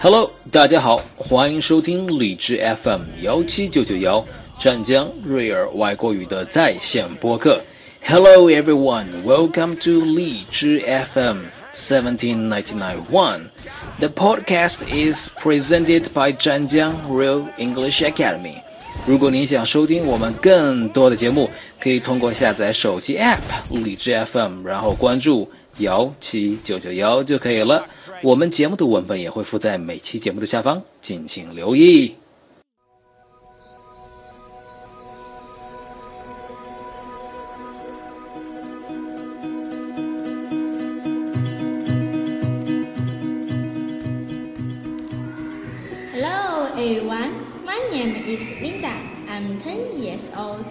Hello，大家好，欢迎收听荔枝 FM 幺七九九幺湛江瑞尔外国语的在线播客。Hello everyone, welcome to 荔枝 FM 17991. The podcast is presented by 湛江 Real English Academy. 如果您想收听我们更多的节目，可以通过下载手机 App 荔枝 FM，然后关注 幺七九九幺就可以了。我们节目的文本也会附在每期节目的下方，敬请留意。Hello everyone, my name is Linda. I'm 10 years old.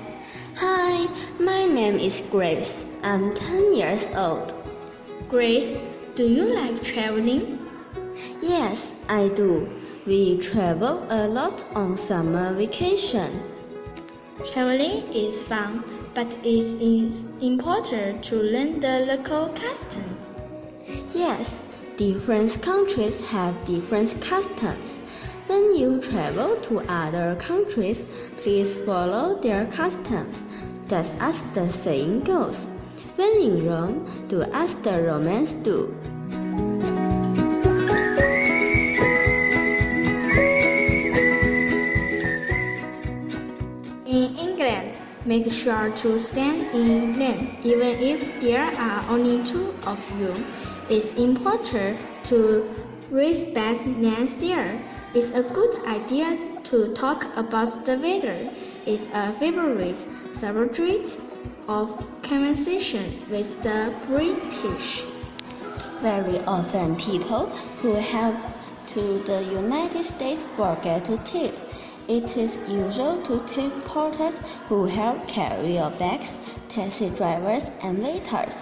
Hi, my name is Grace. I'm 10 years old. Grace, do you like traveling? Yes, I do. We travel a lot on summer vacation. Traveling is fun, but it is important to learn the local customs. Yes, different countries have different customs. When you travel to other countries, please follow their customs. That's as the saying goes. When in Rome, do as the Romans do. In England, make sure to stand in lane even if there are only two of you. It's important to respect names there. It's a good idea to talk about the weather. It's a favorite subject of conversation with the British. Very often, people who head to the United States forget to tip. It is usual to tip porters who help carry your bags, taxi drivers, and waiters.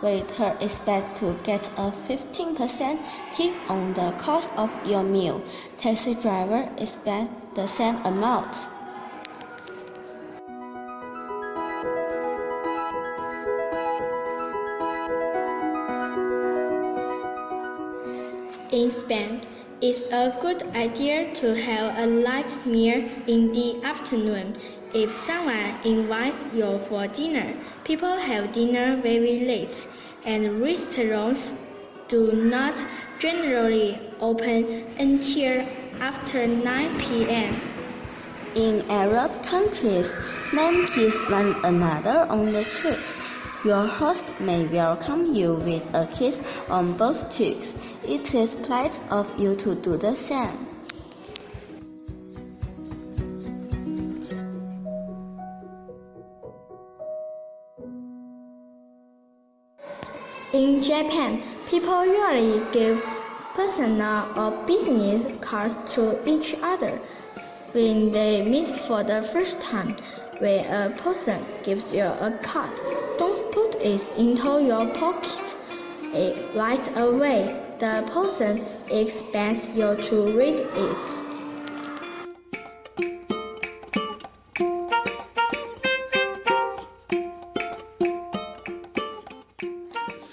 Waiter expect to get a 15% tip on the cost of your meal. Taxi driver expect the same amount. In Spain, it's a good idea to have a light meal in the afternoon. If someone invites you for dinner, people have dinner very late, and restaurants do not generally open until after 9 p.m. In Arab countries, men kiss one another on the cheek. Your host may welcome you with a kiss on both cheeks. It is polite of you to do the same. In Japan, people usually give personal or business cards to each other when they meet for the first time. When a person gives you a card, don't it into your pocket. It right away. The person expects you to read it.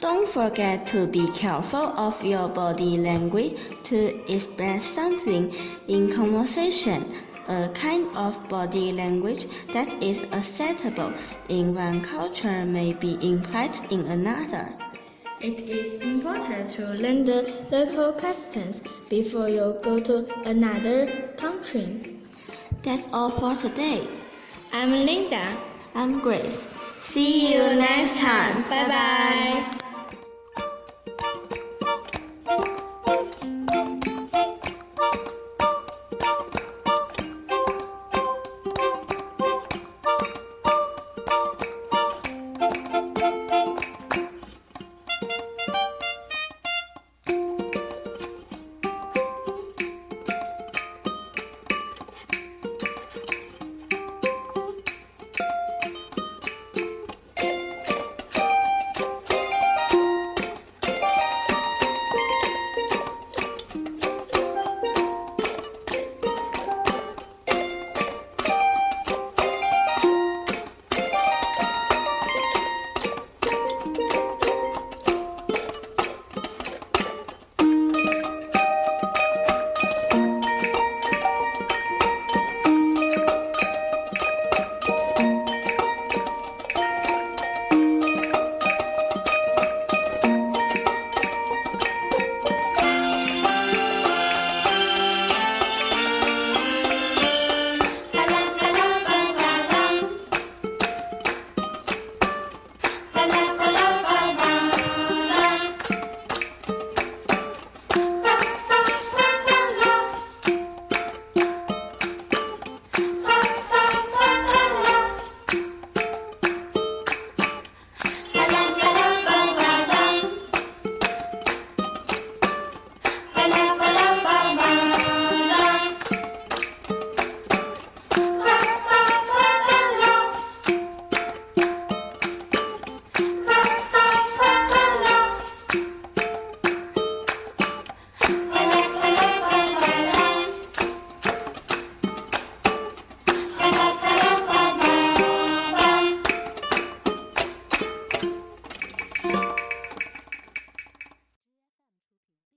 Don't forget to be careful of your body language to express something in conversation. A kind of body language that is acceptable in one culture may be implied in another. It is important to learn the local customs before you go to another country. That's all for today. I'm Linda. I'm Grace. See you next time. Bye bye.